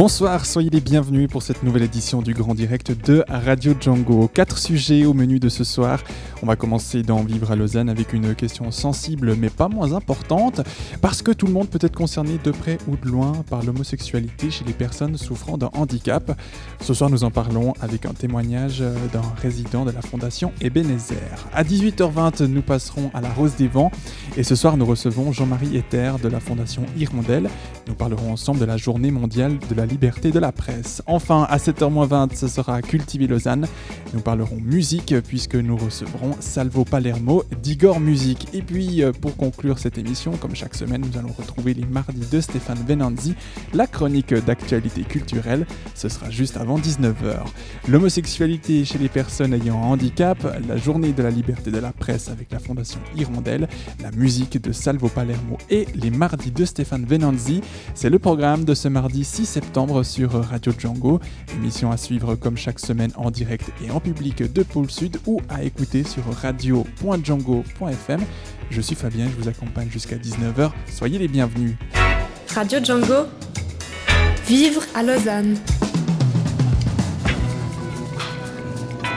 Bonsoir, soyez les bienvenus pour cette nouvelle édition du Grand Direct de Radio Django. Quatre sujets au menu de ce soir. On va commencer dans Vivre à Lausanne avec une question sensible mais pas moins importante parce que tout le monde peut être concerné de près ou de loin par l'homosexualité chez les personnes souffrant d'un handicap. Ce soir, nous en parlons avec un témoignage d'un résident de la Fondation Ebenezer. À 18h20, nous passerons à la Rose des Vents et ce soir, nous recevons Jean-Marie Ether de la Fondation Hirondelle. Nous parlerons ensemble de la journée mondiale de la liberté de la presse. Enfin, à 7h20, ce sera Cultiver Lausanne. Nous parlerons musique puisque nous recevrons Salvo Palermo d'Igor Musique. Et puis, euh, pour conclure cette émission, comme chaque semaine, nous allons retrouver les mardis de Stéphane Venanzi, la chronique d'actualité culturelle. Ce sera juste avant 19h. L'homosexualité chez les personnes ayant un handicap, la journée de la liberté de la presse avec la Fondation Hirondelle, la musique de Salvo Palermo et les mardis de Stéphane Venanzi. C'est le programme de ce mardi 6 septembre sur Radio Django. Émission à suivre comme chaque semaine en direct et en public de Pôle Sud ou à écouter sur radio.django.fm. Je suis Fabien, je vous accompagne jusqu'à 19h. Soyez les bienvenus. Radio Django, vivre à Lausanne.